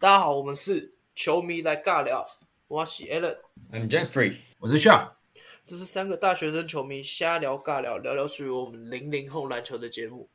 大家好，我们是球迷来尬聊。我是 Alan，I'm Jeffrey，我是 Sean。这是三个大学生球迷瞎聊尬聊，聊聊属于我们零零后篮球的节目。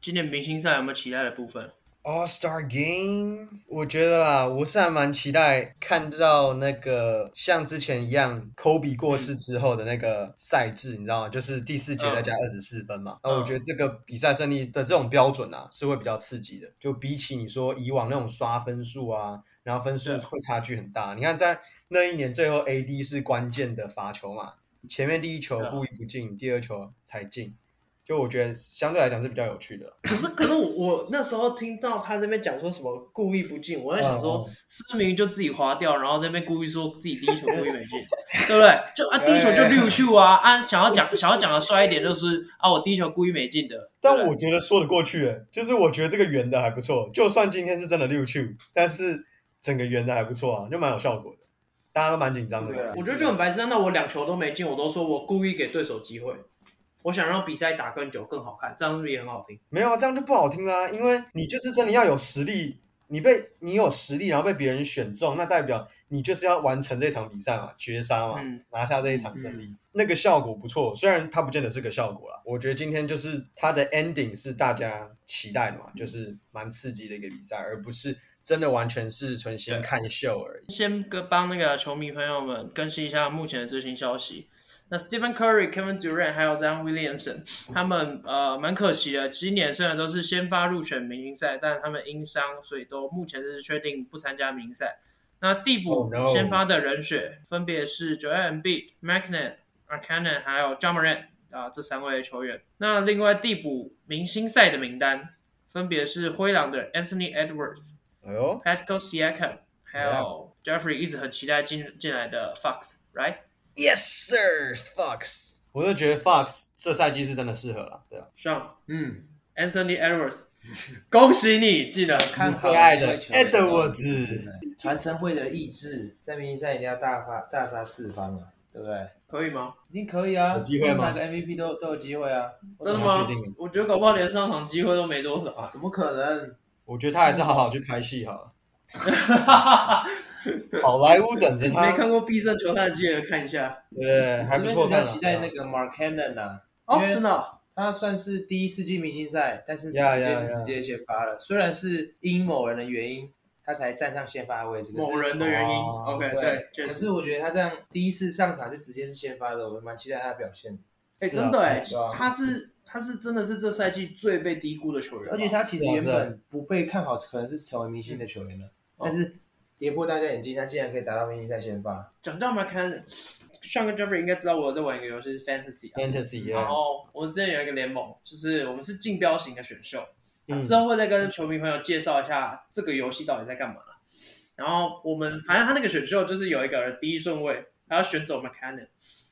今年明星赛有没有期待的部分？All Star Game，我觉得啦，我是还蛮期待看到那个像之前一样，Kobe 过世之后的那个赛制，嗯、你知道吗？就是第四节再加二十四分嘛。那、嗯、我觉得这个比赛胜利的这种标准啊，是会比较刺激的。就比起你说以往那种刷分数啊，然后分数会差距很大。你看在那一年最后 AD 是关键的罚球嘛，前面第一球故意不进，嗯、第二球才进。就我觉得相对来讲是比较有趣的。可是可是我我那时候听到他那边讲说什么故意不进，我在想说是不是明明就自己滑掉，然后在那边故意说自己第一球故意没进，对不对？就啊第一球就溜球啊啊想要讲想要讲的帅一点就是啊我第一球故意没进的。但我觉得说得过去诶，就是我觉得这个圆的还不错，就算今天是真的溜球，但是整个圆的还不错啊，就蛮有效果的，大家都蛮紧张的。我觉得就很白痴，那我两球都没进，我都说我故意给对手机会。我想让比赛打更久更好看，这样是不是也很好听？没有啊，这样就不好听啦。因为你就是真的要有实力，你被你有实力，然后被别人选中，那代表你就是要完成这场比赛嘛，绝杀嘛，嗯、拿下这一场胜利，嗯、那个效果不错。虽然它不见得是个效果啦，我觉得今天就是它的 ending 是大家期待的嘛，就是蛮刺激的一个比赛，而不是真的完全是纯心看秀而已。先跟帮那个球迷朋友们更新一下目前的最新消息。那 Stephen Curry、Kevin Durant 还有 Zion Williamson，他们呃蛮可惜的。今年虽然都是先发入选明星赛，但他们因伤，所以都目前是确定不参加明星赛。那替补先发的人选分别是 Joel Embiid、Markkanen、Markkanen 还有 Ja Morant 啊这三位球员。那另外替补明星赛的名单分别是灰狼的 Anthony Edwards、Pascal Siakam，还有 Jeffrey 一直很期待进进来的 Fox，Right？Yes, sir, Fox。我就觉得 Fox 这赛季是真的适合了，对啊。上，嗯，Anthony Edwards，恭喜你进了看最爱的 Edwards，传承会的意志，在明星赛一定要大发大杀四方啊，对不对？可以吗？一定可以啊，有机会吗？哪个 MVP 都都有机会啊，真的吗？我觉得搞不好连上场机会都没多少啊，怎么可能？我觉得他还是好好去拍戏好了。好莱坞等着他。没看过必胜球探，记得看一下。对，还不错。比较期待那个 Mark Cannon 呐，哦，真的，他算是第一次进明星赛，但是直接是直接先发了。虽然是因某人的原因，他才站上先发的位置。某人的原因，OK，对。可是我觉得他这样第一次上场就直接是先发的，我蛮期待他的表现。哎，真的哎，他是他是真的是这赛季最被低估的球员，而且他其实原本不被看好，可能是成为明星的球员了，但是。跌破大家眼镜，他竟然可以达到明星赛先发。讲到 Markkanen，上个 Jeffrey 应该知道我在玩一个游戏是 Fantasy 啊。Fantasy，然后我们之前有一个联盟，就是我们是竞标型的选秀，嗯、之后会再跟球迷朋友介绍一下这个游戏到底在干嘛。然后我们反正他那个选秀就是有一个人第一顺位，他要选走 Markkanen，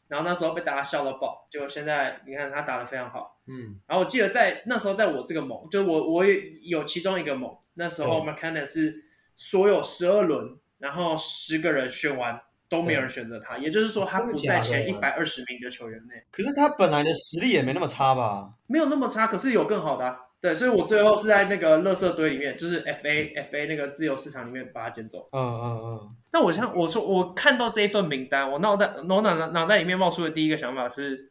然后那时候被大家笑到爆。结果现在你看他打得非常好，嗯。然后我记得在那时候在我这个盟，就我我也有其中一个盟，那时候 Markkanen 是。所有十二轮，然后十个人选完都没有人选择他，也就是说他不在前一百二十名的球员内。可是他本来的实力也没那么差吧？没有那么差，可是有更好的、啊。对，所以我最后是在那个垃圾堆里面，就是 FA FA 那个自由市场里面把他捡走。嗯嗯嗯。那我像我说我看到这一份名单，我脑袋脑脑脑袋里面冒出的第一个想法是，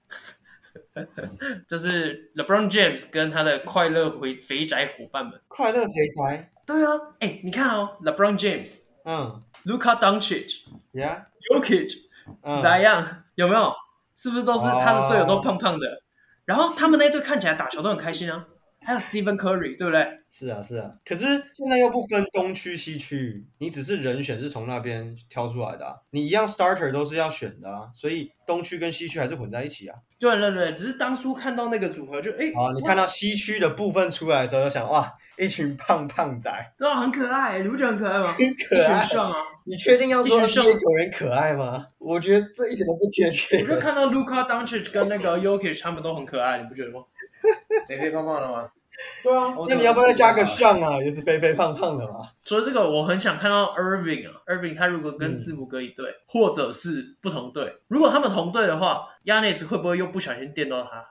就是 LeBron James 跟他的快乐肥肥宅伙伴们。快乐肥宅。对啊，哎，你看哦，LeBron James，嗯，Luka Doncic，Yeah，Jokic，咋样？有没有？是不是都是他的队友都胖胖的？然后他们那队看起来打球都很开心啊。还有 Stephen Curry，对不对？是啊，是啊。可是现在又不分东区西区，你只是人选是从那边挑出来的啊，你一样 Starter 都是要选的啊，所以东区跟西区还是混在一起啊。对对对，只是当初看到那个组合就哎，啊，你看到西区的部分出来的时候，就想哇。一群胖胖仔，对啊，很可爱，你不觉得很可爱吗？很可爱，啊！你确定要说这些球员可爱吗？我觉得这一点都不贴切。我就看到 Luka Doncic 跟那个 Yokic 他们都很可爱，你不觉得吗？肥肥胖胖的吗？对啊，那你要不要再加个像啊？也是肥肥胖胖的嘛。除了这个，我很想看到 Irving 啊，Irving 他如果跟字母哥一队，或者是不同队，如果他们同队的话，Giannis 会不会又不小心电到他？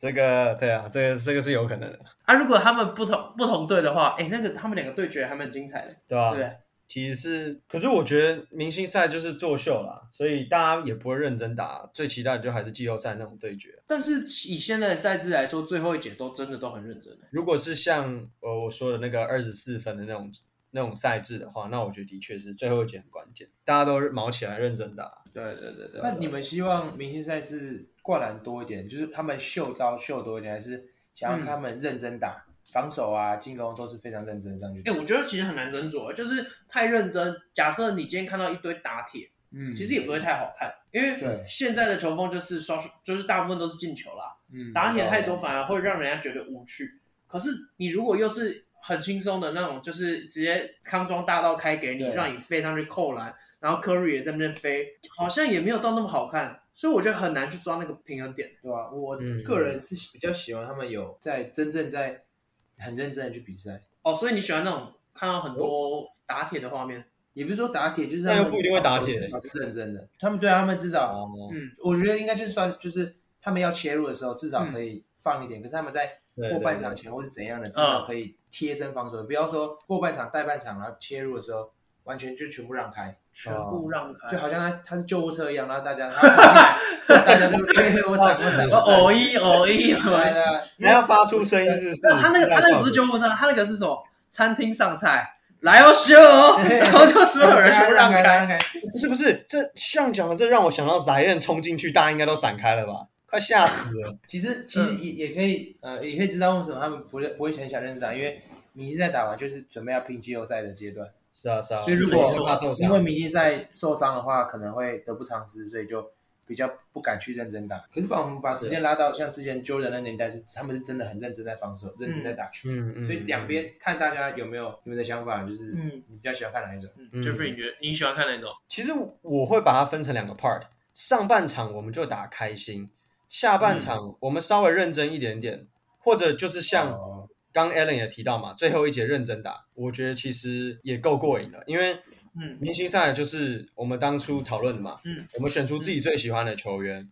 这个对啊，这个这个是有可能的。啊，如果他们不同不同队的话，哎，那个他们两个对决还蛮精彩的，对吧？对。其实是，可是我觉得明星赛就是作秀啦，所以大家也不会认真打。最期待的就还是季后赛那种对决。但是以现在的赛制来说，最后一节都真的都很认真。如果是像呃我说的那个二十四分的那种那种赛制的话，那我觉得的确是最后一节很关键，大家都卯起来认真打。对对对对。那你们希望明星赛是灌篮多一点，就是他们秀招秀多一点，还是想要他们认真打？嗯防守啊，进攻都是非常认真上去。哎、欸，我觉得其实很难斟酌，就是太认真。假设你今天看到一堆打铁，嗯，其实也不会太好看，因为现在的球风就是双，就是大部分都是进球啦。嗯，打铁太多反而会让人家觉得无趣。可是你如果又是很轻松的那种，就是直接康庄大道开给你，让你飞上去扣篮，然后 Curry 也在那边飞，好像也没有到那么好看。所以我觉得很难去抓那个平衡点，对吧、啊？我个人是比较喜欢他们有在真正在。很认真的去比赛。哦，所以你喜欢那种看到很多打铁的画面，也不是说打铁，就是他们不一定会打铁，至少是认真的。他们对他们至少，嗯，我觉得应该就是算，就是他们要切入的时候，至少可以放一点。可是他们在过半场前或是怎样的，至少可以贴身防守，不要说过半场、带半场，然后切入的时候完全就全部让开，全部让开，就好像他他是救护车一样，然后大家大家就嘿嘿我闪我闪，偶一偶一，对的，你要发出声音是不是？他那个他那个不是救护车，他那个是什么？餐厅上菜，来哦 秀，然后就所有人全部让开。不是不是，这像讲的，这让我想到 Zion 冲进去，大家应该都闪开了吧？快吓死了。其实其实也也可以，呃，也可以知道为什么他们不会不会很想认识打，因为你是在打完就是准备要拼季后赛的阶段。是啊是啊。所以如果因为明星赛受伤的话，可能会得不偿失，所以就。比较不敢去认真打，可是把我们把时间拉到像之前 Jordan 的年代，是他们是真的很认真在防守，认真在打球。嗯嗯。所以两边看大家有没有你们的想法，就是你比较喜欢看哪一种？Jeffrey，你觉得你喜欢看哪一种？其实我会把它分成两个 part，上半场我们就打开心，下半场我们稍微认真一点点，或者就是像刚 Allen 也提到嘛，最后一节认真打，我觉得其实也够过瘾了，因为。嗯，明星赛就是我们当初讨论的嘛。嗯，我们选出自己最喜欢的球员，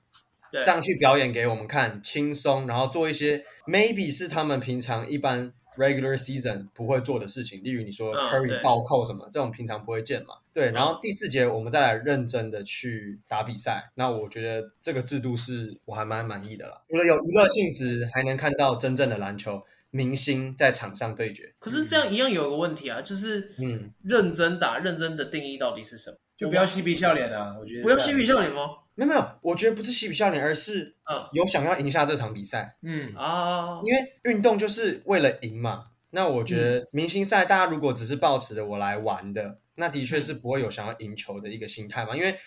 嗯、上去表演给我们看，轻松，然后做一些 maybe 是他们平常一般 regular season 不会做的事情，例如你说 Curry 暴扣什么，这种平常不会见嘛。对，然后第四节我们再来认真的去打比赛，那我觉得这个制度是我还蛮满意的啦。除了有娱乐性质，还能看到真正的篮球。明星在场上对决，可是这样一样有一个问题啊，就是嗯，认真打，认真的定义到底是什么？就不要嬉皮笑脸啊！我觉得不要嬉皮笑脸吗？没有没有，我觉得不是嬉皮笑脸，而是嗯，有想要赢下这场比赛。嗯啊，因为运动就是为了赢嘛。那我觉得明星赛，大家如果只是抱持着我来玩的，那的确是不会有想要赢球的一个心态嘛。因为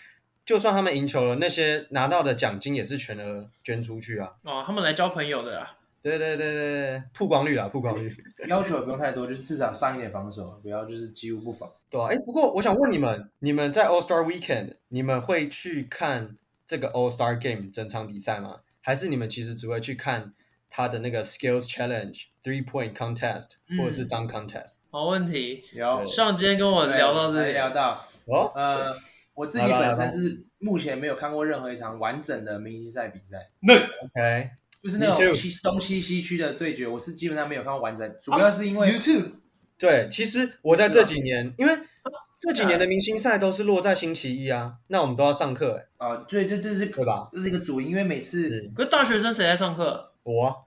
就算他们赢球了，那些拿到的奖金也是全额捐出去啊。哦，他们来交朋友的啊。对对对对，曝光率啊，曝光率，要求也不用太多，就是至少上一点防守，不要就是几乎不防。对啊，哎，不过我想问你们，你们在 All Star Weekend，你们会去看这个 All Star Game 整场比赛吗？还是你们其实只会去看他的那个 Skills Challenge、Three Point Contest 或者是 Dunk Contest？好问题，有上今天跟我聊到这里，聊到哦，呃，我自己本身是目前没有看过任何一场完整的明星赛比赛。那 OK。就是那种西东西西区的对决，我是基本上没有看到完整，主要是因为 YouTube。对，其实我在这几年，因为这几年的明星赛都是落在星期一啊，那我们都要上课哎。啊，对，这这是对吧？这是一个主因，因为每次，可是大学生谁在上课？我。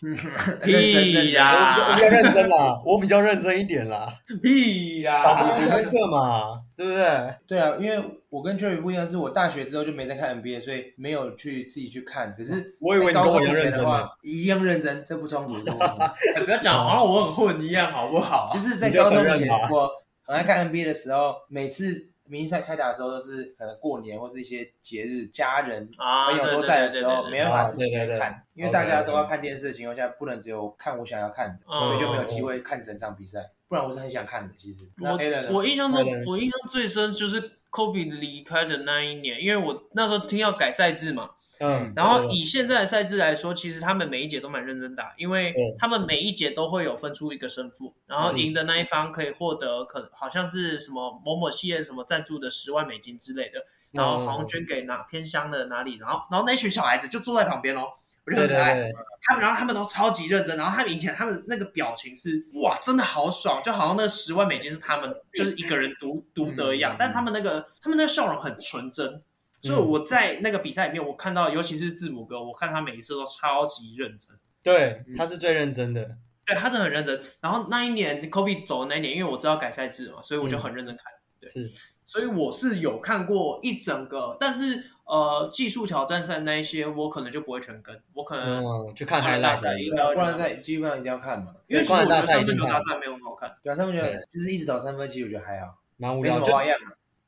嗯，认真呀，比较认真啦，我比较认真一点啦。屁呀，打这个课嘛，对不对？对啊，因为我跟 Jerry 不一样，是我大学之后就没再看 NBA，所以没有去自己去看。可是我以为你跟我一样认真的，一样认真，这不冲突。不要讲好像我很混一样，好不好？就是在高中以前，我很爱看 NBA 的时候，每次。明星赛开打的时候都是可能过年或是一些节日，家人朋友都在的时候，没办法自己来看，因为大家都要看电视的情况下，不能只有看我想要看的，所以就没有机会看整场比赛。不然我是很想看的，其实。我我印象中，我印象最深就是科比离开的那一年，因为我那时候听要改赛制嘛。嗯，然后以现在的赛制来说，其实他们每一节都蛮认真打，因为他们每一节都会有分出一个胜负，然后赢的那一方可以获得可好像是什么某某系列什么赞助的十万美金之类的，然后好像捐给哪偏乡的哪里，然后然后那群小孩子就坐在旁边哦，我就很可爱。对对对他们然后他们都超级认真，然后他们以前他们那个表情是哇，真的好爽，就好像那十万美金是他们就是一个人独独得一样。但他们那个他们那个笑容很纯真，所以我在那个比赛里面，我看到尤其是字母哥，我看他每一次都超级认真。对，他是最认真的。对，他真的很认真。然后那一年 Kobe 走的那一年，因为我知道改赛制嘛，所以我就很认真看。对，是，所以我是有看过一整个，但是。呃，技术挑战赛那一些，我可能就不会全跟，我可能去看还大赛，不然赛基本上一定要看嘛。因为其实我觉得三分球大赛没有很好看，对啊，三分球就是一直找三分，其实我觉得还好，蛮无聊，没什么花样。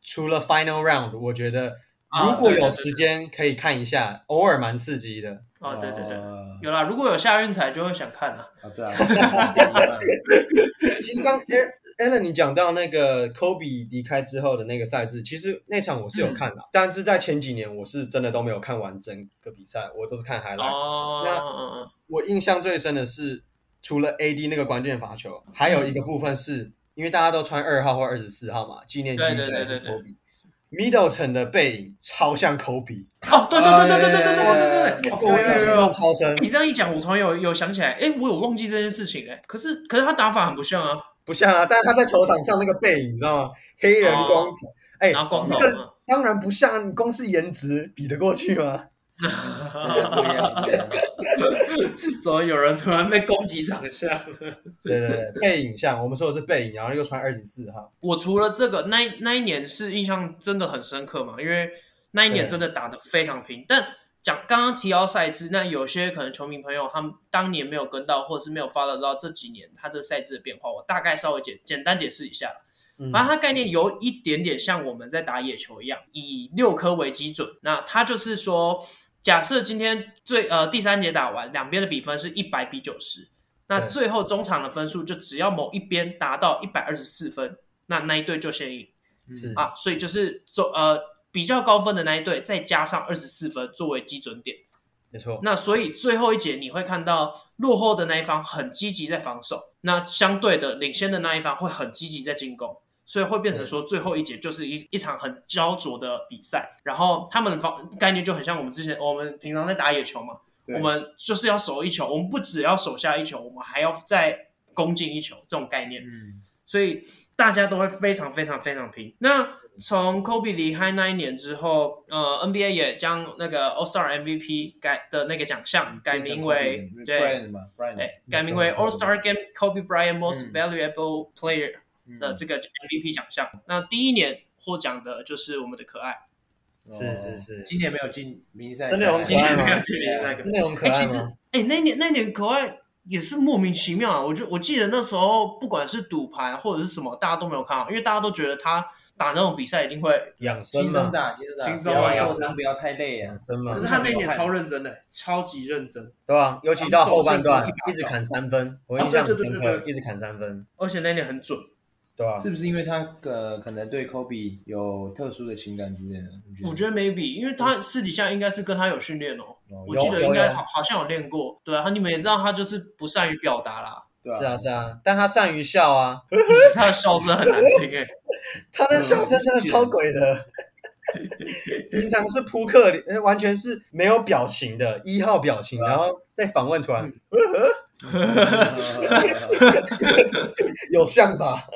除了 Final Round，我觉得如果有时间可以看一下，偶尔蛮刺激的。啊，对对对，有啦，如果有夏运彩就会想看啦。啊，对啊。其实刚。Allen，你讲到那个 Kobe 离开之后的那个赛制，其实那场我是有看的，嗯、但是在前几年我是真的都没有看完整个比赛，我都是看 highlight。哦，那我印象最深的是，除了 AD 那个关键罚球，还有一个部分是因为大家都穿二号或二十四号嘛，纪念金块的 Kobe。Middleton 的背影超像 Kobe。哦，对对对对对对对对对对对，我印象超深。你这样一讲，我突然有有想起来，哎，我有忘记这件事情哎，可是可是他打法很不像啊。不像啊，但是他在球场上那个背影，你知道吗？黑人光头，哎、然后、光头当然不像，光是颜值比得过去吗？怎么有人突然被攻击长相？对对对，背影像，我们说的是背影，然后又穿二十四号。我除了这个，那那一年是印象真的很深刻嘛，因为那一年真的打得非常拼，但。讲刚刚提到赛制，那有些可能球迷朋友他们当年没有跟到，或者是没有 follow 到这几年他这个赛制的变化，我大概稍微简简单解释一下。反正它概念有一点点像我们在打野球一样，以六颗为基准。那它就是说，假设今天最呃第三节打完，两边的比分是一百比九十，那最后中场的分数就只要某一边达到一百二十四分，那那一队就先赢。是啊，所以就是走呃。比较高分的那一队，再加上二十四分作为基准点，没错。那所以最后一节你会看到落后的那一方很积极在防守，那相对的领先的那一方会很积极在进攻，所以会变成说最后一节就是一一场很焦灼的比赛。然后他们的方概念就很像我们之前我们平常在打野球嘛，我们就是要守一球，我们不只要守下一球，我们还要再攻进一球这种概念。嗯，所以大家都会非常非常非常拼。那从 Kobe 离开那一年之后，呃，NBA 也将那个 All Star MVP 改的那个奖项改名为对，哎，改名为 All Star Game Kobe Bryant Most Valuable Player 的这个 MVP 奖项。那第一年获奖的就是我们的可爱，是是是，今年没有进明星赛，真的很可爱吗？那种可爱吗？其实，哎，那年那年可爱也是莫名其妙啊。我就我记得那时候不管是赌盘或者是什么，大家都没有看好，因为大家都觉得他。打那种比赛一定会养生嘛，轻松啊，受伤不要太累啊，养生嘛。可是他那年超认真的，超级认真，对吧？尤其到后半段，一直砍三分，我印象深刻，一直砍三分，而且那年很准，对吧？是不是因为他呃可能对 Kobe 有特殊的情感之类的？我觉得 maybe，因为他私底下应该是跟他有训练哦，我记得应该好好像有练过，对啊，你们也知道他就是不善于表达啦，是啊是啊，但他善于笑啊，他的笑声很难听诶。他的笑声真的超鬼的，平常是扑克脸，完全是没有表情的一号表情，然后被访问出来，有像吧？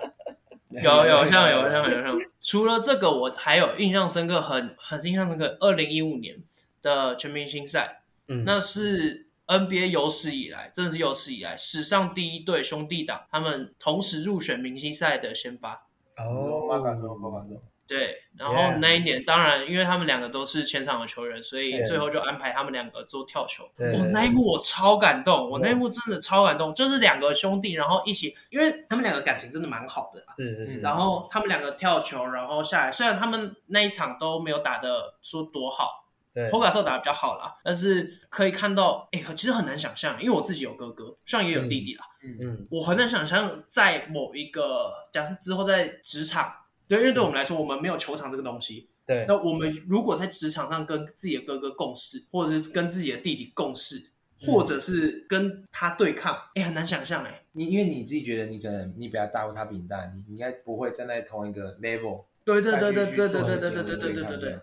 有有像有像有像。除了这个，我还有印象深刻，很很印象深刻，二零一五年的全明星赛，嗯，那是 NBA 有史以来，真的是有史以来史上第一对兄弟党，他们同时入选明星赛的先发。哦，马卡松，马卡松。对，然后那一年，当然，因为他们两个都是前场的球员，所以最后就安排他们两个做跳球。我那一幕我超感动，我那一幕真的超感动，就是两个兄弟，然后一起，因为他们两个感情真的蛮好的。是是是。然后他们两个跳球，然后下来，虽然他们那一场都没有打的说多好，对，投卡兽打的比较好啦，但是可以看到，哎，其实很难想象，因为我自己有哥哥，虽然也有弟弟啦。嗯嗯，我很难想象在某一个假设之后在职场，对，因为对我们来说，我们没有球场这个东西。对，那我们如果在职场上跟自己的哥哥共事，或者是跟自己的弟弟共事，或者是跟他对抗，哎，很难想象哎。你因为你自己觉得你可能你比较大，或他比你大，你应该不会站在同一个 level。对对对对对对对对对对对对对对。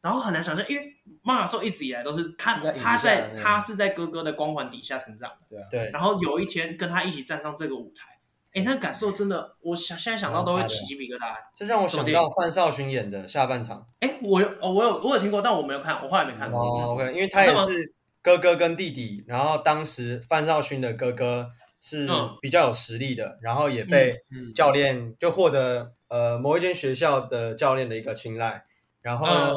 然后很难想象，因为马卡兽一直以来都是他他在他是在哥哥的光环底下成长的，对啊，对。然后有一天跟他一起站上这个舞台，哎，那感受真的，我想现在想到都会起鸡皮疙瘩。这让我想到范少勋演的下半场。哎，我有哦，我有我有听过，但我没有看，我后来没看过。哦，OK，因为他也是哥哥跟弟弟，然后当时范少勋的哥哥是比较有实力的，然后也被教练就获得呃某一间学校的教练的一个青睐，然后呢。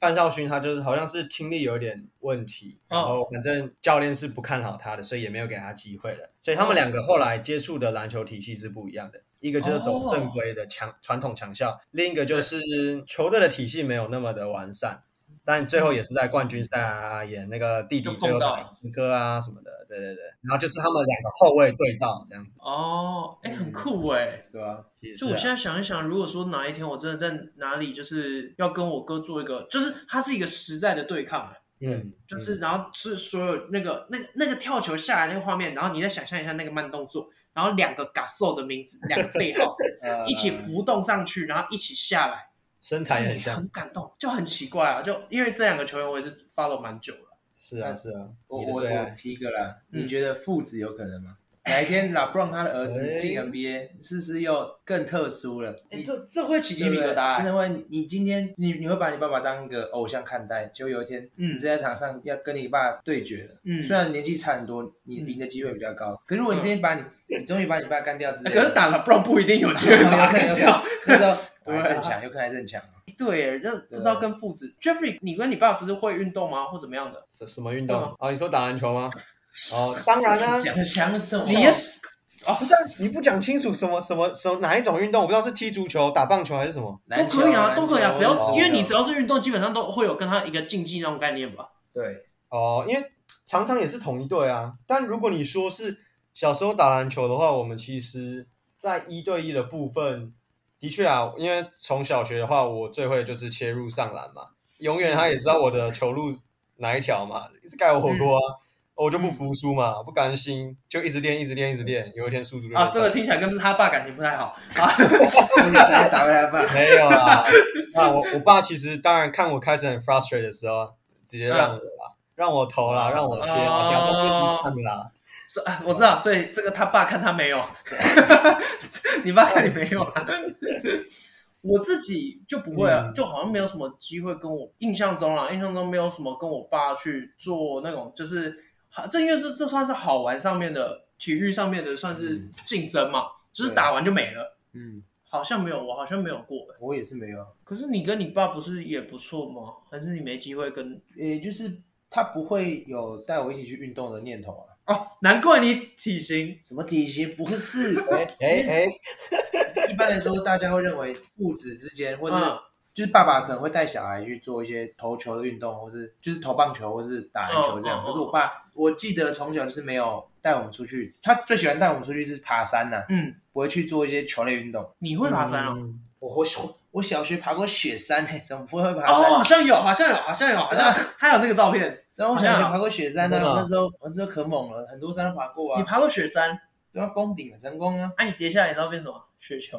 范少勋他就是好像是听力有点问题，然后反正教练是不看好他的，所以也没有给他机会了。所以他们两个后来接触的篮球体系是不一样的，一个就是走正规的强传统强校，另一个就是球队的体系没有那么的完善。但最后也是在冠军赛啊，演那个弟弟最后打哥啊什么的，对对对，然后就是他们两个后卫对到这样子。哦，哎，很酷哎，对吧？就我现在想一想，如果说哪一天我真的在哪里，就是要跟我哥做一个，就是他是一个实在的对抗，嗯，就是然后是所有那个那个那个跳球下来那个画面，然后你再想象一下那个慢动作，然后两个 Gasol 的名字，两个背号 一起浮动上去，然后一起下来。身材也很像，很感动，就很奇怪啊！就因为这两个球员，我也是 follow 蛮久了。是啊，是啊。我我我提一个啦，你觉得父子有可能吗？哪一天 LeBron 他的儿子进 NBA，是不是又更特殊了？哎，这这会起鸡皮疙瘩，真的会。你今天你你会把你爸爸当一个偶像看待，就有一天，嗯，你在场上要跟你爸对决了，嗯，虽然年纪差很多，你赢的机会比较高，可是如果你今天把你，你终于把你爸干掉之后，可是打 LeBron 不一定有机会把他 干掉，可是还是很强，有可能还是很强。对，就不知道跟父子 Jeffrey，你跟你爸不是会运动吗？或怎么样的？什什么运动啊？你说打篮球吗？哦，当然啦，强什么？你也是啊？不是，你不讲清楚什么什么什么哪一种运动？我不知道是踢足球、打棒球还是什么，都可以啊，都可以啊，只要是因为你只要是运动，基本上都会有跟他一个竞技那种概念吧？对，哦，因为常常也是同一队啊。但如果你说是小时候打篮球的话，我们其实在一对一的部分。的确啊，因为从小学的话，我最会就是切入上篮嘛，永远他也知道我的球路哪一条嘛，一直盖我火锅啊，嗯、我就不服输嘛，嗯、不甘心，就一直练，一直练，一直练，有一天速度就啊，这个听起来跟他爸感情不太好。啊，你打他爸没有啦，那我我爸其实当然看我开始很 frustrated 的时候，直接让我啦，嗯、让我投啦，让我切，我假装不理他们啦。我知道，所以这个他爸看他没有，你爸看你没有啊？我自己就不会啊，就好像没有什么机会跟我印象中啦，印象中没有什么跟我爸去做那种，就是这因为是这算是好玩上面的体育上面的算是竞争嘛，只是打完就没了。嗯，好像没有，我好像没有过，我也是没有。可是你跟你爸不是也不错吗？还是你没机会跟？也就是他不会有带我一起去运动的念头啊。哦，难怪你体型什么体型不是？哎哎哎，一般来说，大家会认为父子之间，或者就是爸爸可能会带小孩去做一些投球的运动，或是就是投棒球，或是打篮球这样。可是我爸，我记得从小是没有带我们出去，他最喜欢带我们出去是爬山呐，嗯，不会去做一些球类运动。你会爬山哦？我我我小学爬过雪山，哎，怎么不会爬山？哦，好像有，好像有，好像有，好像还有那个照片。然后我小学爬过雪山呢，那时候我那时候可猛了，很多山都爬过啊。你爬过雪山？对啊攻顶了，成功啊！哎，你跌下来你知道变什么？雪球。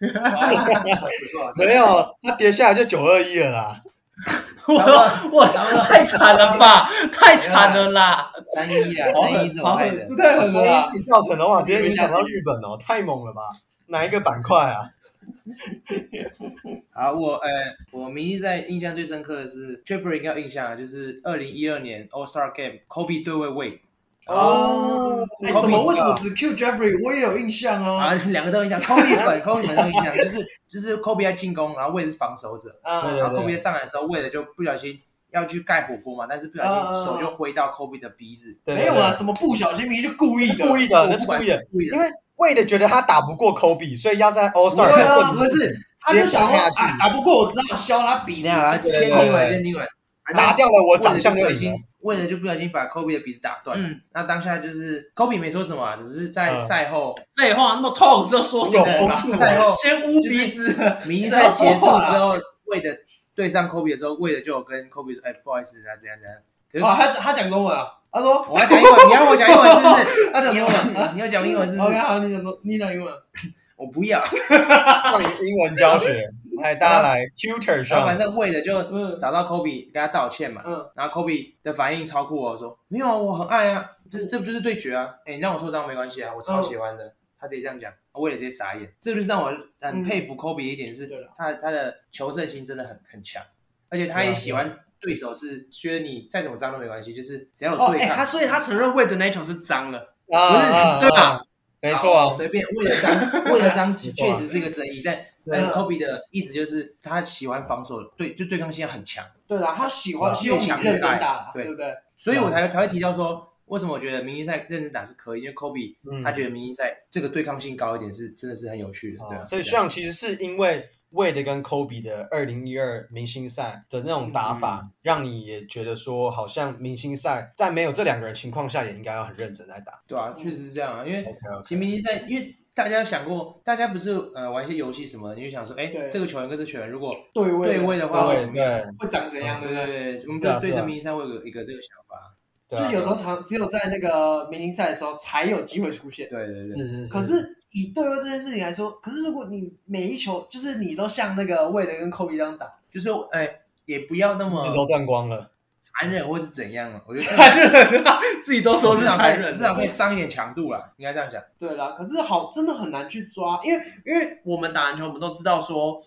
没有，他跌下来就九二一了啦。我 我 太惨了吧，太惨了啦！三一啊，三一是我害的，这太狠了。三一是你造成的话，直接影响到日本哦，太猛了吧？哪一个板块啊？好，我呃，我明星在印象最深刻的是 Jeffrey 应该有印象啊，就是二零一二年 All Star Game，Kobe 对位 Wade。哦，为什么为什么只 Q Jeffrey？我也有印象哦。啊，两个都有印象，Kobe 粉，Kobe 粉都有印象，就是就是 Kobe 在进攻，然后 Wade 是防守者，然后 Kobe 上来的时候，Wade 就不小心要去盖火锅嘛，但是不小心手就挥到 Kobe 的鼻子。没有啊，什么不小心，明明就故意的，故意的，那是故意的，故意的，因为。为了觉得他打不过 Kobe，所以要在 All Star 证明。不是，他就想说啊，打不过我只好削他鼻子。先听完，先听完。打掉了我长相就赢了。为了就不小心把 Kobe 的鼻子打断。嗯。那当下就是 Kobe 没说什么，只是在赛后。废话，那么痛是要说什么？赛后先捂鼻子。明星 赛结束之后，为了对上 Kobe 的时候，为了就有跟 Kobe 说，哎，不好意思，啊，怎样怎样。哇，他他讲中文啊。他说：“我要讲英文，你要我讲英文是不是？他讲英文，你要讲英文是不是？OK，好，你讲中，你讲英文。我不要。上英文教学，来大家来 tutor 上。反正为了就找到 Kobe 跟他道歉嘛。嗯。然后 Kobe 的反应超酷哦，说没有啊，我很爱啊，这这不就是对决啊？哎，你让我受伤没关系啊，我超喜欢的。他直接这样讲，我也直接傻眼。这就是让我很佩服 Kobe 一点是，他他的求胜心真的很很强，而且他也喜欢。对手是觉得你再怎么脏都没关系，就是只要有对抗。他所以他承认 Wade 的那一球是脏了，不是对吧？没错，啊随便为了张，为了张 确实是一个争议，但但 Kobe 的意思就是他喜欢防守，对，就对抗性很强。对啦，他喜欢越强越打，对不对？所以我才才会提到说，为什么我觉得明星赛认真打是可以，因为 Kobe 他觉得明星赛这个对抗性高一点是真的是很有趣的，对啊。所以像其实是因为。Wade 跟 Kobe 的二零一二明星赛的那种打法，嗯、让你也觉得说，好像明星赛在没有这两个人情况下，也应该要很认真来打。对啊，确实是这样啊，因为其实明星赛，因为大家想过，大家不是呃玩一些游戏什么，你就想说，哎，对这个球员跟这球员如果对位对位的话会怎么样？会长怎样？对对对，我们对对这明星赛会有一个这个想法。就有时候常只有在那个明星赛的时候才有机会出现。对对对，是是是。可是。以对位这件事情来说，可是如果你每一球就是你都像那个 Wade 跟 Kobe 这样打，就是哎，也不要那么自己都断光了，残忍或是怎样啊？我觉得 残忍，自己都说是残忍，至少可以伤一点强度啦，应该这样讲。对啦，可是好，真的很难去抓，因为因为我们打篮球，我们都知道说，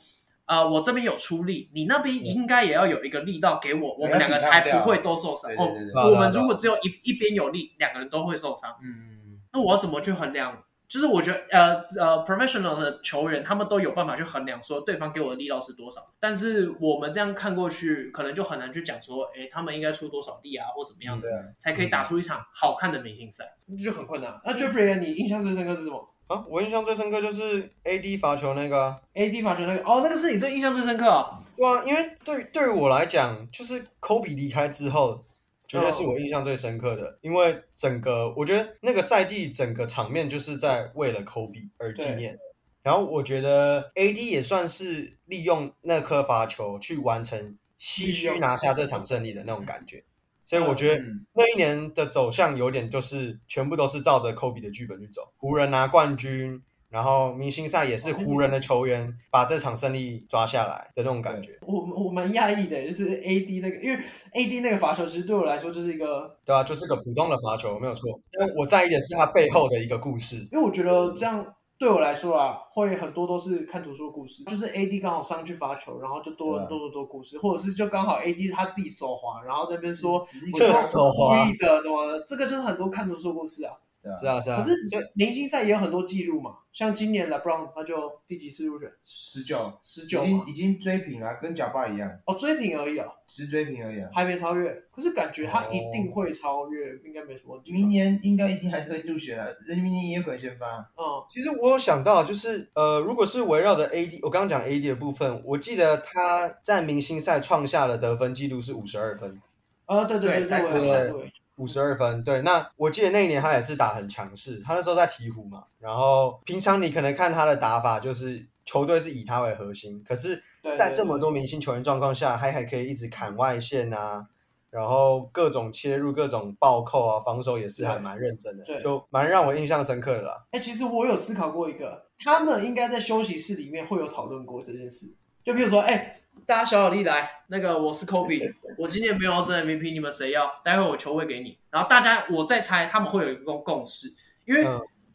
呃，我这边有出力，你那边应该也要有一个力道给我，我们两个才不会都受伤。哦，我们如果只有一一边有力，两个人都会受伤。嗯，那我要怎么去衡量？就是我觉得，呃呃，professional 的球员他们都有办法去衡量说对方给我的力道是多少，但是我们这样看过去，可能就很难去讲说，哎，他们应该出多少力啊，或怎么样的，嗯、才可以打出一场好看的明星赛，就很困难。那 Jeffrey，你印象最深刻是什么？啊，我印象最深刻就是 AD 罚球那个，AD 罚球那个，哦，那个是你最印象最深刻啊？对啊，因为对对于我来讲，就是 Kobe 离开之后。绝对是我印象最深刻的，因为整个我觉得那个赛季整个场面就是在为了 Kobe 而纪念。然后我觉得 AD 也算是利用那颗罚球去完成西区拿下这场胜利的那种感觉，所以我觉得那一年的走向有点就是全部都是照着 Kobe 的剧本去走，湖人拿冠军。然后明星赛也是湖人的球员把这场胜利抓下来的那种感觉。我我蛮讶异的，就是 AD 那个，因为 AD 那个罚球其实对我来说就是一个，对啊，就是个普通的罚球，没有错。因为我在意的是他背后的一个故事。因为我觉得这样对我来说啊，会很多都是看图说故事，就是 AD 刚好上去罚球，然后就多了多很多故事，或者是就刚好 AD 他自己手滑，然后这边说这个手滑的什么的，这个就是很多看图说故事啊。是啊是啊，可是明星赛也有很多记录嘛，像今年的 LeBron 他就第几次入选？十九，十九，已经已经追平了，跟贾巴一样。哦，追平而已啊，只追平而已啊，还没超越。可是感觉他一定会超越，应该没什么问题。明年应该一定还是会入选啊，人家明年也有可能先发。嗯，其实我有想到，就是呃，如果是围绕着 AD，我刚刚讲 AD 的部分，我记得他在明星赛创下的得分记录是五十二分。啊，对对对对对。五十二分，对，那我记得那一年他也是打很强势，他那时候在鹈鹕嘛，然后平常你可能看他的打法，就是球队是以他为核心，可是，在这么多明星球员状况下，他还可以一直砍外线啊，然后各种切入、各种暴扣啊，防守也是还蛮认真的，对就蛮让我印象深刻的啦。哎、欸，其实我有思考过一个，他们应该在休息室里面会有讨论过这件事，就比如说，哎、欸。大家小小力来，那个我是 Kobe，我今天没有要争 MVP，你们谁要？待会我球会给你。然后大家我再猜，他们会有一个共识，因为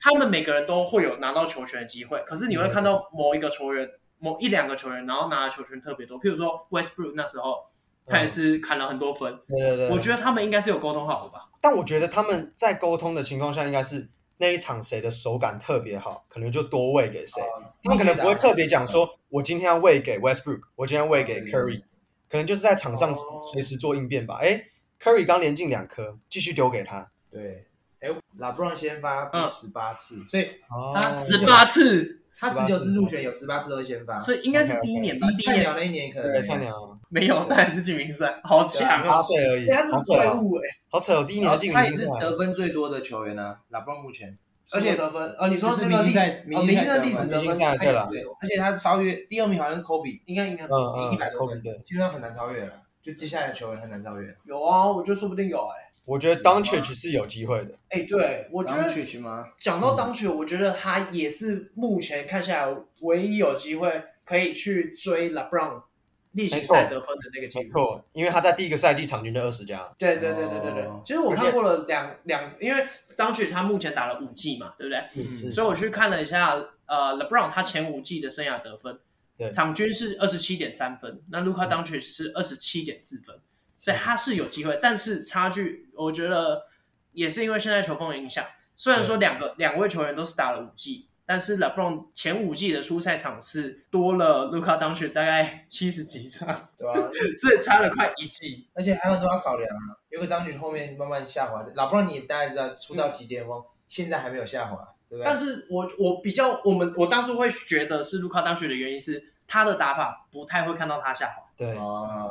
他们每个人都会有拿到球权的机会。可是你会看到某一个球员，某一两个球员，然后拿的球权特别多。譬如说 Westbrook 那时候，他也是砍了很多分。对对对，我觉得他们应该是有沟通好的吧？但我觉得他们在沟通的情况下，应该是。那一场谁的手感特别好，可能就多喂给谁。他们可能不会特别讲说，我今天要喂给 Westbrook，我今天喂给 Curry，可能就是在场上随时做应变吧。哎，Curry 刚连进两颗，继续丢给他。对，哎，LeBron 先发第十八次，所以他十八次，他十九次入选，有十八次都会先发，所以应该是第一年。菜鸟那一年可能菜鸟没有，但还是进明星赛，好强，八岁而已，他是怪物哎。好扯哦，第一年进明星赛，他也是得分最多的球员呢。LeBron 目前，而且得分，呃，你说这个历史，明星赛历史得分对了，而且他超越第二名好像是 Kobe，应该应该一百多分，基本上很难超越了，就接下来的球员很难超越。有啊，我觉得说不定有哎。我觉得 Doncic 是有机会的。哎，对，我觉得讲到 Doncic，我觉得他也是目前看下来唯一有机会可以去追 LeBron 例行赛得分的那个记录。没错，因为他在第一个赛季场均就二十加。对对对对对对。其实我看过了两两，因为 Doncic 他目前打了五季嘛，对不对？所以我去看了一下，呃，LeBron 他前五季的生涯得分，对，场均是二十七点三分，那 Luka Doncic 是二十七点四分。所以他是有机会，但是差距，我觉得也是因为现在球风的影响。虽然说两个两位球员都是打了五季，但是 LeBron 前五季的出赛场是多了，Luka Doncic 大概七十几场，对吧？所以差了快一季。而且还有很多要考量啊，有个 Doncic 后面慢慢下滑，LeBron 你大概知道出到几巅峰，现在还没有下滑，对不对？但是我我比较，我们我当初会觉得是 Luka Doncic 的原因是他的打法不太会看到他下滑。对，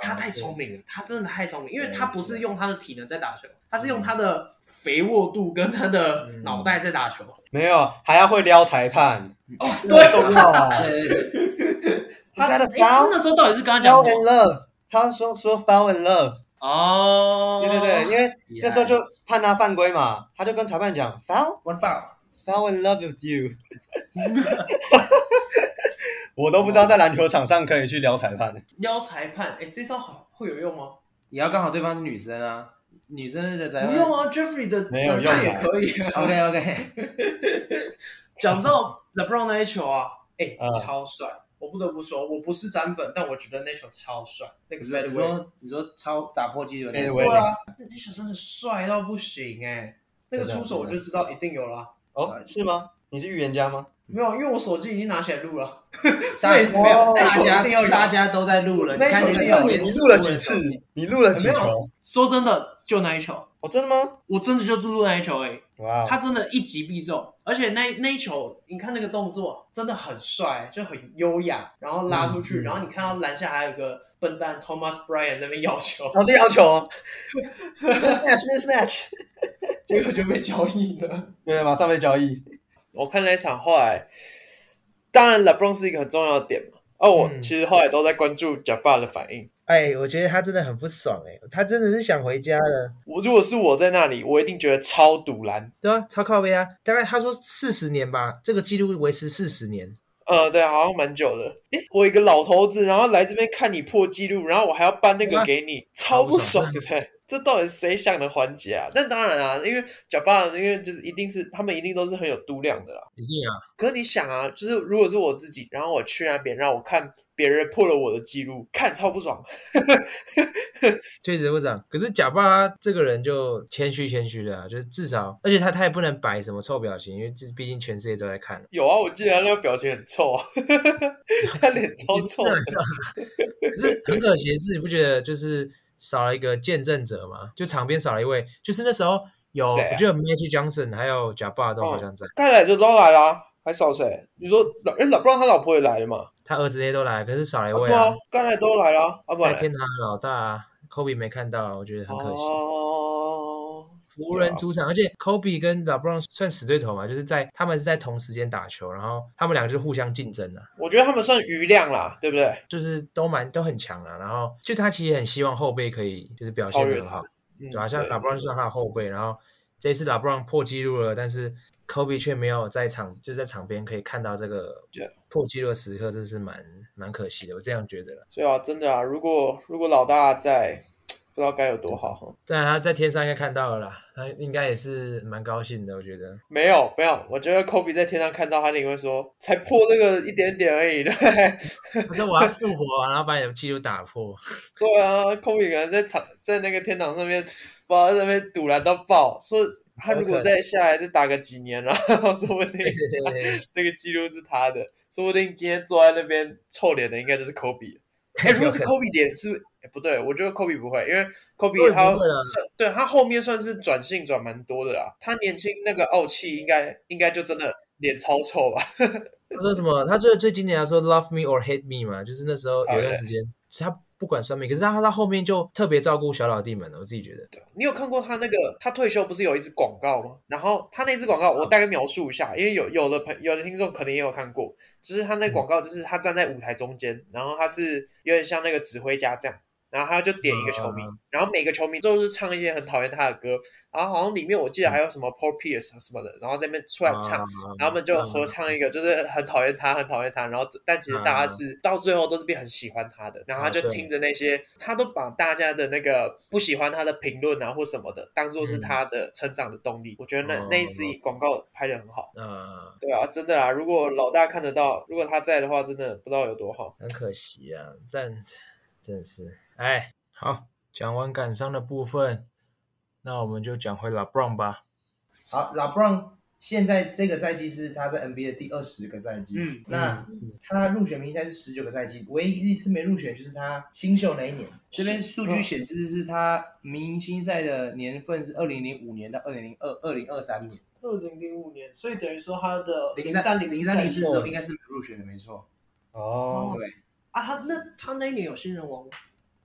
他太聪明了，他真的太聪明，因为他不是用他的体能在打球，他是用他的肥沃度跟他的脑袋在打球。没有，还要会撩裁判。哦，对，重要啊。他的 foul 那时候到底是跟他讲 foul in love，他说说 foul in love。哦，对对对，因为那时候就判他犯规嘛，他就跟裁判讲 foul，what foul，foul in love with you。我都不知道在篮球场上可以去撩裁判。撩裁判，哎，这招好会有用吗？也要刚好对方是女生啊，女生的裁判不用啊，Jeffrey 的没有用也可以。OK OK。讲到 LeBron 那一球啊，哎，超帅！我不得不说，我不是詹粉，但我觉得那球超帅。那个帅的，你说你说超打破纪录那个，对啊，那球真的帅到不行哎！那个出手我就知道一定有了。哦，是吗？你是预言家吗？没有，因为我手机已经拿起来录了，所以没有大家大家都在录了。你看那个场面，你录了几次？你录了几球？说真的，就那一球。哦，真的吗？我真的就录那一球哎。哇！他真的一击必中，而且那那一球，你看那个动作真的很帅，就很优雅，然后拉出去，然后你看到篮下还有一个笨蛋 Thomas Bryant 在那边要球，好的要球，mismatch，mismatch，结果就被交易了。对，马上被交易。我看那一场后来，当然 LeBron 是一个很重要的点嘛。哦，我其实后来都在关注 Jabbar 的反应。哎，我觉得他真的很不爽哎，他真的是想回家了。我如果是我在那里，我一定觉得超赌烂。对啊，超靠背啊！大概他说四十年吧，这个记录维持四十年。呃，对，好像蛮久的。诶，我一个老头子，然后来这边看你破纪录，然后我还要颁那个给你，超不爽的。这到底是谁想的环节啊？但当然啊，因为贾巴，因为就是一定是他们一定都是很有度量的啦，一定啊。可是你想啊，就是如果是我自己，然后我去那边让我看别人破了我的记录，看超不爽。确实不爽。可是假巴这个人就谦虚谦虚的啊，就是至少，而且他他也不能摆什么臭表情，因为这毕竟全世界都在看。有啊，我记得他那个表情很臭啊，他脸超臭。可是很可惜的是，你不觉得就是？少了一个见证者嘛，就场边少了一位，就是那时候有，啊、我记得 Magic Johnson 还有贾巴都好像在。该来的都来了，还少谁？你说老哎老不知道他老婆也来了嘛？他儿子那些都来，可是少了一位啊。该、啊、来都来了，啊不然。在天堂的老大 Kobe 没看到，我觉得很可惜。哦。湖人主场，而且 Kobe 跟 LeBron 算死对头嘛，就是在他们是在同时间打球，然后他们两个就互相竞争的。我觉得他们算余量啦，对不对？就是都蛮都很强啊。然后就他其实很希望后辈可以就是表现很好，对吧？像 LeBron 是他的后辈，然后这一次 LeBron 破纪录了，但是 Kobe 却没有在场，就在场边可以看到这个破纪录的时刻，真是蛮蛮可惜的。我这样觉得了。对啊，真的啊，如果如果老大在。不知道该有多好哈！但他在天上应该看到了啦，他应该也是蛮高兴的，我觉得。没有，没有，我觉得 Kobe 在天上看到他，你会说才破那个一点点而已，对。他说我要复活，然后把你的记录打破。对啊，Kobe 可能在场，在那个天堂上面，不知道在那边堵拦到爆，说他如果再下来再打个几年，然后说不定 那个记录是他的，说不定今天坐在那边臭脸的应该就是 Kobe。哎，如果是 Kobe 点是。欸、不对，我觉得 Kobe 不会，因为 Kobe 他算对他后面算是转性转蛮多的啦。他年轻那个傲气，应该应该就真的脸超臭吧？他说什么？他最最经典的说 “Love me or hate me” 嘛，就是那时候有段时间.他不管算命，可是他他后面就特别照顾小老弟们了。我自己觉得，对，你有看过他那个他退休不是有一支广告吗？然后他那支广告我大概描述一下，因为有有的朋有的听众可能也有看过，就是他那广告就是他站在舞台中间，然后他是有点像那个指挥家这样。然后他就点一个球迷，然后每个球迷都是唱一些很讨厌他的歌。然后好像里面我记得还有什么 Paul Pierce 什么的，然后在那边出来唱，然后他们就合唱一个，就是很讨厌他，很讨厌他。然后但其实大家是到最后都是变很喜欢他的，然后他就听着那些，他都把大家的那个不喜欢他的评论啊或什么的当做是他的成长的动力。我觉得那那一支广告拍的很好。嗯，对啊，真的啦，如果老大看得到，如果他在的话，真的不知道有多好。很可惜啊，但真的是，哎，好，讲完感伤的部分。那我们就讲回 LeBron 吧。好，LeBron 现在这个赛季是他在 NBA 的第二十个赛季。嗯，那他入选明星赛是十九个赛季，唯一一次没入选就是他新秀那一年。这边数据显示是他明星赛的年份是二零零五年到二零零二二零二三年。二零零五年，所以等于说他的零三零三零四时候应该是没入选的，没错。哦，对啊，他那他那一年有新人王吗？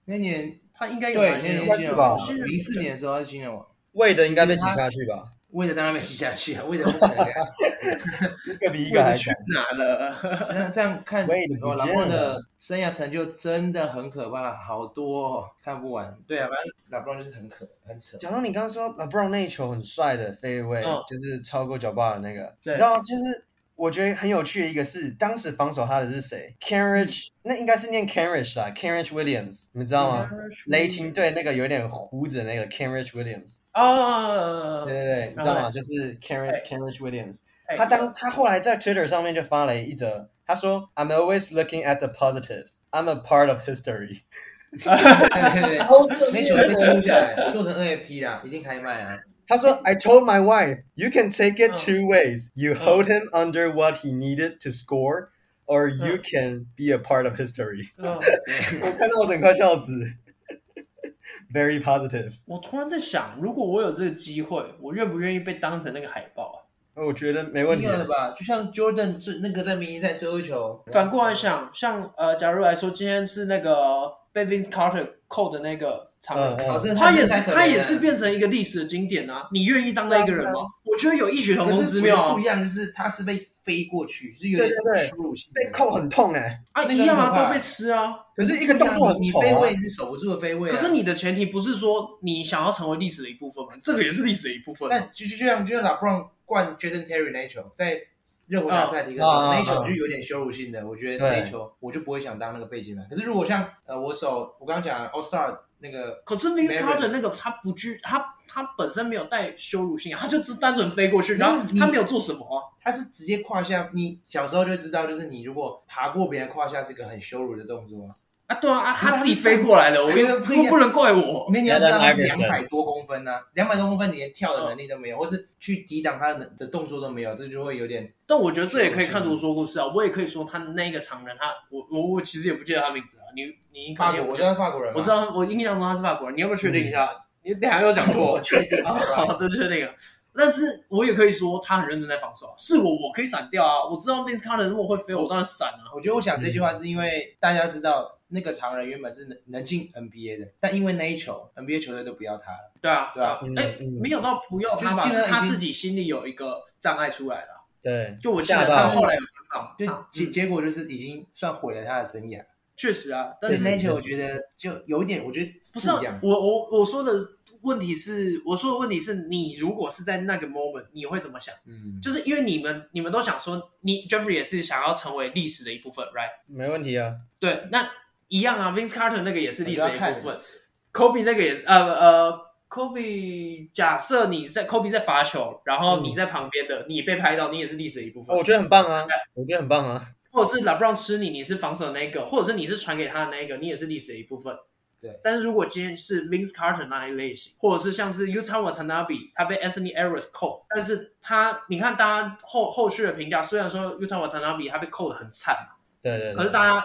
那年。他应该有对，那年新人王，零四年的时候他是新人王，魏德应该被挤下去吧？魏德当然被挤下去啊，韦德 不可能一个比一个还强。哪了？这样这样看，然后的生涯成就真的很可怕，好多、哦、看不完。对啊，反正 LeBron 就是很可很扯。假如你刚刚说 LeBron 那一球很帅的飞位，就是超过脚霸的那个，你知道就是。我觉得很有趣的一个是，当时防守他的是谁？Carriage，那应该是念 Kenrich 啊，Kenrich Williams，你们知道吗？雷霆队那个有点胡子的那个 Carriage Williams。哦，对对对，你知道吗？就是 Carriage Carriage Williams。他当他后来在 Twitter 上面就发了一则，他说：“I'm always looking at the positives. I'm a part of history。”对对对，没球被记录下来，做成 NFT 啦，一定开卖啊。他说：“I told my wife, you can take it two ways. You hold him under what he needed to score, or you can be a part of history。”我看到我整快笑死。Very positive。我突然在想，如果我有这个机会，我愿不愿意被当成那个海报啊？我觉得没问题的吧。就像 Jordan 最那个在明星赛最后一球。反过来想，像呃，假如来说，今天是那个被 Vince Carter 扣的那个。嗯嗯、他也是，他也是变成一个历史的经典啊！你愿意当那一个人吗？我觉得有异曲同工之妙啊。不一样，就是他是被飞过去，是有点羞辱性，被扣很痛哎。啊，一样啊，都被吃啊。可是一个动作很丑啊。你飞位是守不住的飞位。可是你的前提不是说你想要成为历史的一部分吗？这个也是历史的一部分。那就就像就像 LeBron 灌 Jason Terry 那一球，在热火大赛的时候，那一球就有点羞辱性的。我觉得那一球我就不会想当那个背景板。可是如果像呃，我手我刚刚讲 All Star。那个，可是 Vince Carter 那个他不具他他本身没有带羞辱性啊，他就只单纯飞过去，然后他没有做什么啊，他是直接胯下。你小时候就知道，就是你如果爬过别人胯下是一个很羞辱的动作啊。啊，对啊，啊他自己飞过来的，我觉得不不能怪我。你要知道他是两百多公分呢，两百多公分你连跳的能力都没有，或是去抵挡他的的动作都没有，这就会有点。但我觉得这也可以看图说故事啊，我也可以说他那个常人，他我我我其实也不记得他名字啊，你你。法国，我知道法国人。我知道，我印象中他是法国人。你要不要确定一下？你等下又讲错，我确定。好，这确定了。但是我也可以说他很认真在防守。是我，我可以闪掉啊！我知道 Vince Carter 如果会飞，我当然闪啊。我觉得我想这句话是因为大家知道那个常人原本是能能进 NBA 的，但因为那一球，NBA 球队都不要他了。对啊，对啊。哎，没有到不要他吧？是他自己心里有一个障碍出来了。对，就我记得他后来有分到，就结结果就是已经算毁了他的生涯。确实啊，但是那球我觉得就有一点，我觉得不是、啊、我我我说的问题是，我说的问题是你如果是在那个 moment，你会怎么想？嗯，就是因为你们你们都想说，你 Jeffrey 也是想要成为历史的一部分，right？没问题啊。对，那一样啊，Vince Carter 那个也是历史的一部分，Kobe 那个也是，呃呃，Kobe 假设你在 Kobe 在罚球，然后你在旁边的，嗯、你被拍到，你也是历史的一部分。我觉得很棒啊，我觉得很棒啊。或者是 LeBron 吃你，你是防守的那一个，或者是你是传给他的那一个，你也是历史的一部分。对。但是如果今天是 Vince Carter 那一类型，或者是像是 Yuta Watanabe，他被 Anthony Edwards 扣，但是他你看大家后后续的评价，虽然说 Yuta Watanabe 他被扣的很惨嘛，对，对对。可是大家。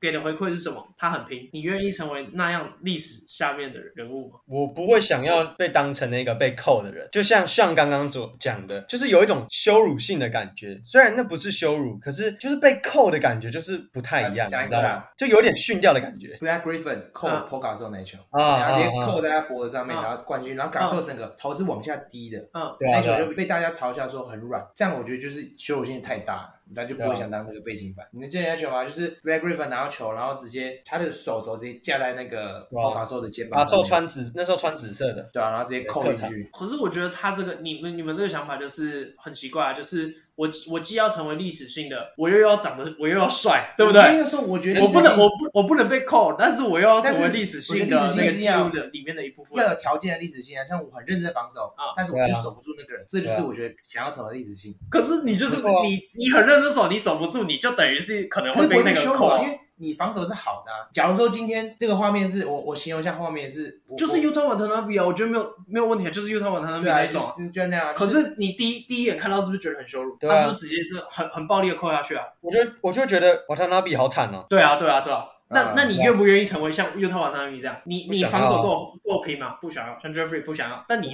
给的回馈是什么？他很拼，你愿意成为那样历史下面的人物吗？我不会想要被当成那个被扣的人，就像像刚刚所讲的，就是有一种羞辱性的感觉。虽然那不是羞辱，可是就是被扣的感觉就是不太一样，你知道吗？就有点逊掉的感觉。Blake Griffin 扣 Paul Gasol 那球啊，直接扣在他脖子上面，然后冠军，然后 Gasol 整个头是往下低的，嗯，那球就被大家嘲笑说很软，这样我觉得就是羞辱性太大了。那就不会想当那个背景板。你能见人家球吗？就是 Blake Griffin 拿到球，然后直接他的手肘直接架在那个奥卡兽的肩膀。卡兽穿紫，那时候穿紫色的，对啊，然后直接扣进去。可是我觉得他这个，你们你们这个想法就是很奇怪，就是。我我既要成为历史性的，我又要长得，我又要帅，对不对？那个时候我觉得我不能，我不我不能被扣，但是我又要成为历史性的那个记录的里面的一部分。要有条件的历史性啊，像我很认真防守啊，但是我就守不住那个人，这就是我觉得想要成为历史性。可是你就是你你很认真守，你守不住，你就等于是可能会被那个扣。你防守是好的、啊。假如说今天这个画面是我我形容一下画面是，就是 Yuta Watanabe 啊，我觉得没有没有问题，就是 Yuta Watanabe 那一种，就那样。可是你第一第一眼看到是不是觉得很羞辱？他是不是直接这很很暴力的扣下去啊？我觉得我就觉得 Watanabe 好惨哦。对啊对啊对啊。那那你愿不愿意成为像 Yuta Watanabe 这样？你你防守够够拼吗？不想要，像 Jeffrey 不想要。但你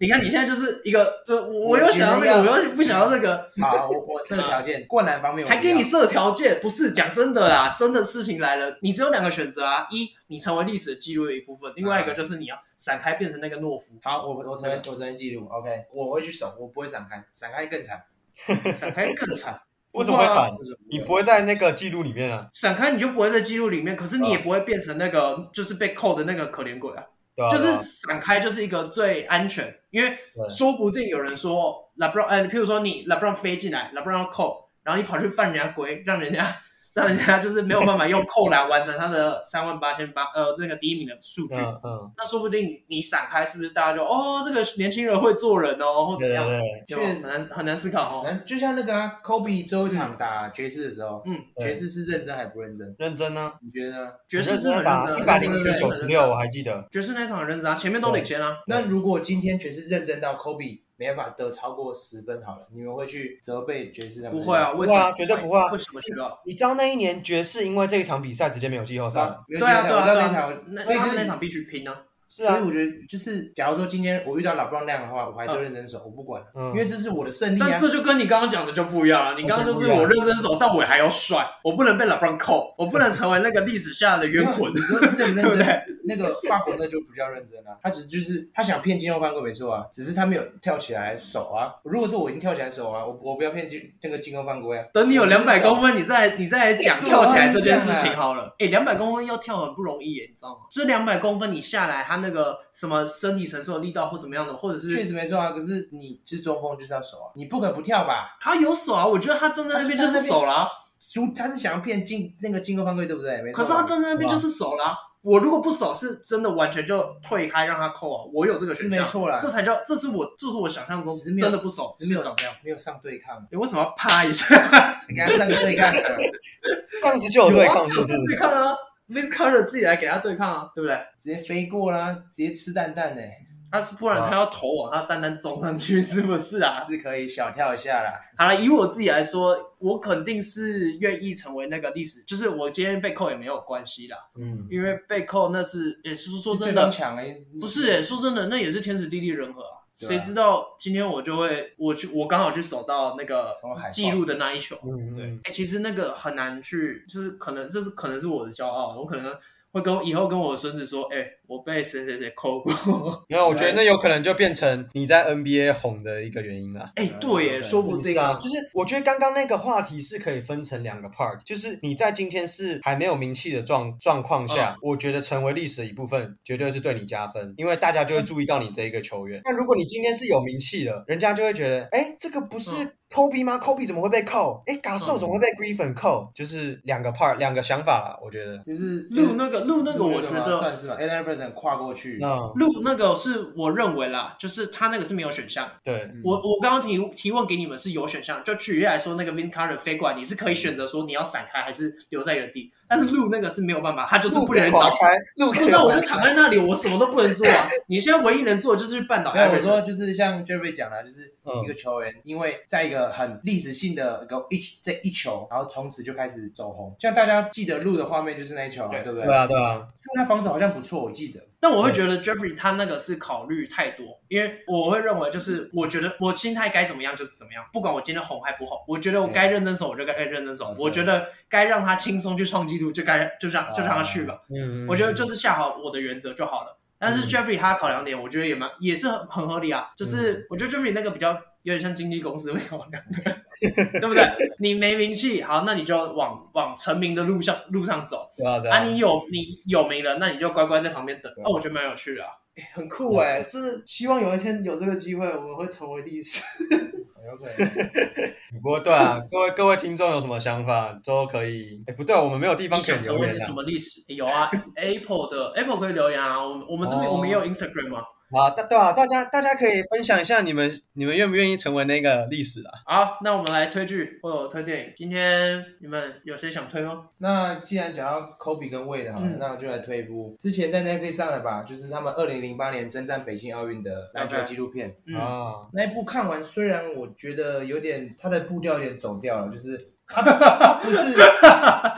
你看你现在就是一个，呃，我又想要那个，我又不想要那个。好，我我设条件，灌篮方面还给你设条件，不是讲真的啦，真的事情来了，你只有两个选择啊，一你成为历史记录的一部分，另外一个就是你要闪开变成那个懦夫。好，我我承认我承认记录，OK，我会去守，我不会闪开，闪开更惨，闪开更惨。为什么会闪？你不会在那个记录里面啊？闪开你就不会在记录里面，可是你也不会变成那个就是被扣的那个可怜鬼啊。对啊。就是闪开就是一个最安全，因为说不定有人说 LeBron，呃，譬如说你 LeBron 飞进来，LeBron 要扣，然后你跑去犯人家规，让人家。让人家就是没有办法用扣篮完成他的三万八千八呃那个第一名的数据，嗯，嗯，那说不定你你闪开是不是大家就哦这个年轻人会做人哦或怎样？确实很难很难思考哦。难就像那个啊，Kobe 最后一场打爵士的时候，嗯，爵士是认真还是不认真？认真呢？你觉得呢？爵士是很认真，一百零一比九十六，我还记得。爵士那场很认真啊，前面都领先啊。那如果今天爵士认真到 Kobe 没办法得超过十分好了，你们会去责备爵士？不会啊，不会啊，绝对不会啊。为什么？你知道那一年爵士因为这一场比赛直接没有季后赛了？对啊，对啊，那场，所以他们那场必须拼呢。是啊，所以我觉得就是，假如说今天我遇到 LeBron 那样的话，我还是认真守，我不管，因为这是我的胜利啊。但这就跟你刚刚讲的就不一样了。你刚刚就是我认真守，但我还要帅，我不能被 LeBron 扣，我不能成为那个历史下的冤魂。你说认不 对？那个法国那就比较认真了。他只是就是他想骗进攻犯规没错啊，只是他没有跳起来守啊。如果说我已经跳起来守啊，我我不要骗金那个进攻犯规啊。等你有两百公分，你再你再讲跳起来这件事情好了。哎，两百公分要跳很不容易耶，你知道吗？这两百公分你下来，他那个什么？身体承受的力道或怎么样的，或者是确实没错啊。可是你是中锋就是要守啊，你不可不跳吧？他有守啊，我觉得他站在那边就是守了。他是想要骗进那个进攻犯规，对不对？没错。可是他站在那边就是守了。我如果不守，是真的完全就退开让他扣啊。我有这个选项，没错啦。这才叫，这是我，这是我想象中真的不守，没有没有没有上对抗。你为什么要啪一下？你 给他上个对抗，这样子就有对抗，就是对抗啊。Vince Carter 自己来给他对抗啊，对不对？直接飞过啦，直接吃蛋蛋呢。他是不然他要头往他蛋蛋中上去，是不是啊？是可以小跳一下啦。好了，以我自己来说，我肯定是愿意成为那个历史，就是我今天被扣也没有关系啦。嗯，因为被扣那是也是说真的，不是哎，说真的，那也是天时地利人和啊。谁知道今天我就会我去我刚好去守到那个记录的那一球，对，哎，其实那个很难去，就是可能这是可能是我的骄傲，我可能会跟以后跟我的孙子说，哎。我被谁谁谁扣过？没有，我觉得那有可能就变成你在 NBA 红的一个原因了。哎，对耶，说不定啊。就是我觉得刚刚那个话题是可以分成两个 part，就是你在今天是还没有名气的状状况下，我觉得成为历史的一部分绝对是对你加分，因为大家就会注意到你这一个球员。那如果你今天是有名气的，人家就会觉得，哎，这个不是 Kobe 吗？Kobe 怎么会被扣？哎，Gasol 怎么会被 Griffin 扣？就是两个 part，两个想法啦，我觉得。就是录那个录那个，我觉得算是吧。跨过去，路那个是我认为啦，就是他那个是没有选项。对，我我刚刚提提问给你们是有选项，就举例来说，那个 Vince Carter 飞过来，你是可以选择说你要闪开还是留在原地。但是录那个是没有办法，他就是不能倒开。不知道我就躺在那里，我什么都不能做啊！你现在唯一能做的就是去绊倒。没有，我说就是像 Jerry 讲的，就是一个球员，因为在一个很历史性的一个一这一球，然后从此就开始走红。像大家记得录的画面就是那一球啊，对不对？对啊，对啊。所以他防守好像不错，我记得。但我会觉得 Jeffrey 他那个是考虑太多，因为我会认为就是我觉得我心态该怎么样就是怎么样，不管我今天红还不红，我觉得我该认真走我就该认真走，我觉得该让他轻松去创纪录就该就这样就让他去吧。嗯，我觉得就是下好我的原则就好了。但是 Jeffrey 他考量点，我觉得也蛮也是很很合理啊。就是我觉得 Jeffrey 那个比较有点像经纪公司会考量的，对不对？你没名气，好，那你就往往成名的路上路上走。对啊，对啊。啊，你有你有名了，那你就乖乖在旁边等。啊，我觉得蛮有趣的啊。欸、很酷哎、欸，是希望有一天有这个机会，我们会成为历史。OK，不过对啊，各位各位听众有什么想法都可以。哎、欸，不对，我们没有地方可以留言、啊。什么历史？有啊，Apple 的 Apple 可以留言啊。我们我们这边、哦、我们也有 Instagram 嘛。啊，大对啊，大家大家可以分享一下你们你们愿不愿意成为那个历史啊？好，那我们来推剧或者推电影。今天你们有谁想推吗？那既然讲到 Kobe 跟 Wade 好了，嗯、那我就来推一部之前在 Netflix 上的吧，就是他们二零零八年征战北京奥运的篮球纪录片。啊，那一部看完，虽然我觉得有点它的步调有点走掉了，就是。他不是，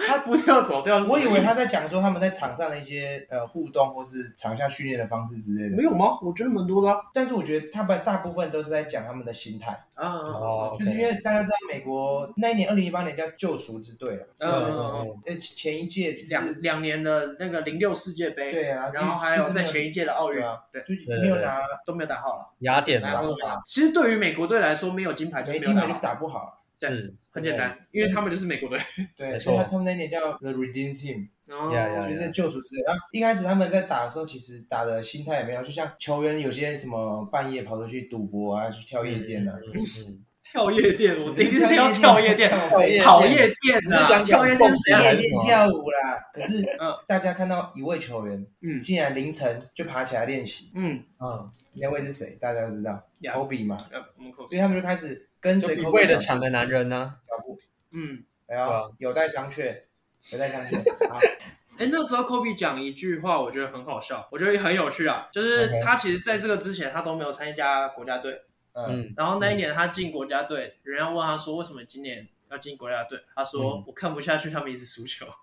他 不跳走掉。我以为他在讲说他们在场上的一些呃互动，或是场下训练的方式之类的。没有吗？我觉得蛮多的、啊。但是我觉得他们大部分都是在讲他们的心态啊，哦，就是因为大家知道美国那一年二零一八年叫救赎之队了，嗯嗯嗯，前一届两两年的那个零六世界杯，对啊，然后还有在前一届的奥运，对，就没有拿都没有打好了，雅典拿过其实对于美国队来说，没有金牌就没金牌就打不好。是很简单，因为他们就是美国队。对，所以他们那年叫 The Redeem Team，就是救赎之队。然后一开始他们在打的时候，其实打的心态也没有，就像球员有些什么半夜跑出去赌博啊，去跳夜店啊。跳夜店，我第一次听到跳夜店，跑夜店啊，跳夜店夜店跳舞啦。可是，大家看到一位球员，嗯，竟然凌晨就爬起来练习，嗯。嗯，那位是谁？大家都知道，Kobe 嘛，所以他们就开始。跟随 Kobe 的强的男人呢？脚步，嗯，哎呀，有待商榷，有待商榷。哎，那时候 Kobe 讲一句话，我觉得很好笑，我觉得很有趣啊。就是他其实在这个之前，他都没有参加国家队。嗯，然后那一年他进国家队，人家问他说：“为什么今年要进国家队？”他说：“我看不下去，他们一直输球。”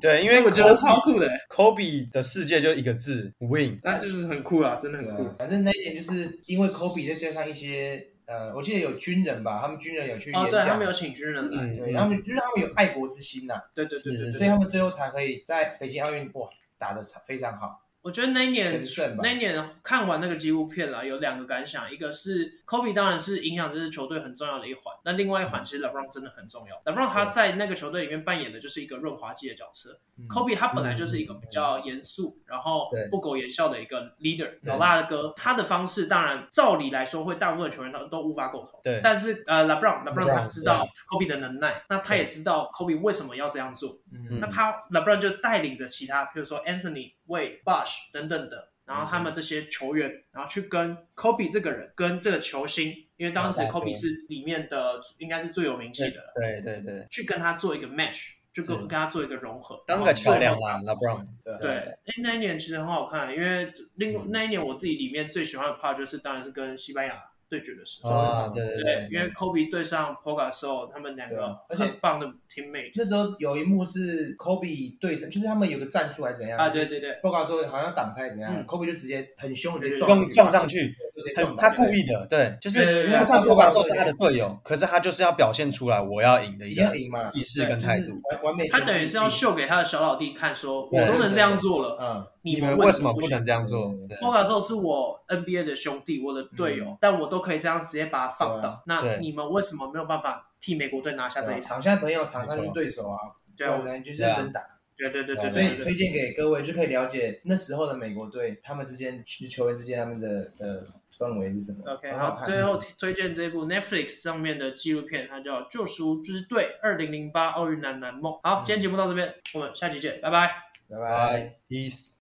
对，因为我觉得超酷的。Kobe 的世界就一个字：win。那就是很酷啊，真的很酷。反正那一点就是因为 Kobe 再加上一些呃，我记得有军人吧，他们军人有去演讲，哦，对，他们有请军人来，对，他们就是他们有爱国之心呐。对对对对，所以他们最后才可以在北京奥运哇打得非常好。我觉得那一年那一年看完那个纪录片啦，有两个感想，一个是 Kobe 当然是影响这支球队很重要的一环，那另外一环其实 LeBron 真的很重要。LeBron 他在那个球队里面扮演的就是一个润滑剂的角色。Kobe 他本来就是一个比较严肃，然后不苟言笑的一个 leader，老大的哥。他的方式当然照理来说会大部分球员都都无法苟同。对，但是呃 LeBron LeBron 他知道 Kobe 的能耐，那他也知道 Kobe 为什么要这样做。那他 LeBron 就带领着其他，比如说 Anthony、Wade、Bosh 等等的。然后他们这些球员，然后去跟 Kobe 这个人，跟这个球星，因为当时 Kobe 是里面的应该是最有名气的，对对对，去跟他做一个 match，就跟跟他做一个融合，当个桥梁啦，LeBron。对，哎，那一年其实很好看，因为另那一年我自己里面最喜欢的 part 就是当然是跟西班牙对决的时候，啊对对对，因为 Kobe 对上 Pau Gasol，他们两个而且棒的 teammate。那时候有一幕是 Kobe 对上，就是他们有个战术还是怎样啊？对对对，Pau Gasol 好像挡拆怎样，Kobe 就直接很凶，直接撞撞上去，很他故意的，对，就是因为上 Pau Gasol 是他的队友，可是他就是要表现出来我要赢的一个意识跟态度，完美。他等于是要秀给他的小老弟看，说我都能这样做了，嗯，你们为什么不能这样做？Pau Gasol 是我 NBA 的兄弟，我的队友，但我都可以这样直接把。他放倒，那你们为什么没有办法替美国队拿下这一场？场下朋友，场上是对手啊，对啊，就是认真打，对对对对。所以推荐给各位就可以了解那时候的美国队，他们之间球员之间他们的的氛围是什么。OK，好，最后推荐这部 Netflix 上面的纪录片，它叫《救赎之队：二零零八奥运男篮梦》。好，今天节目到这边，我们下期见，拜拜，拜拜，Peace。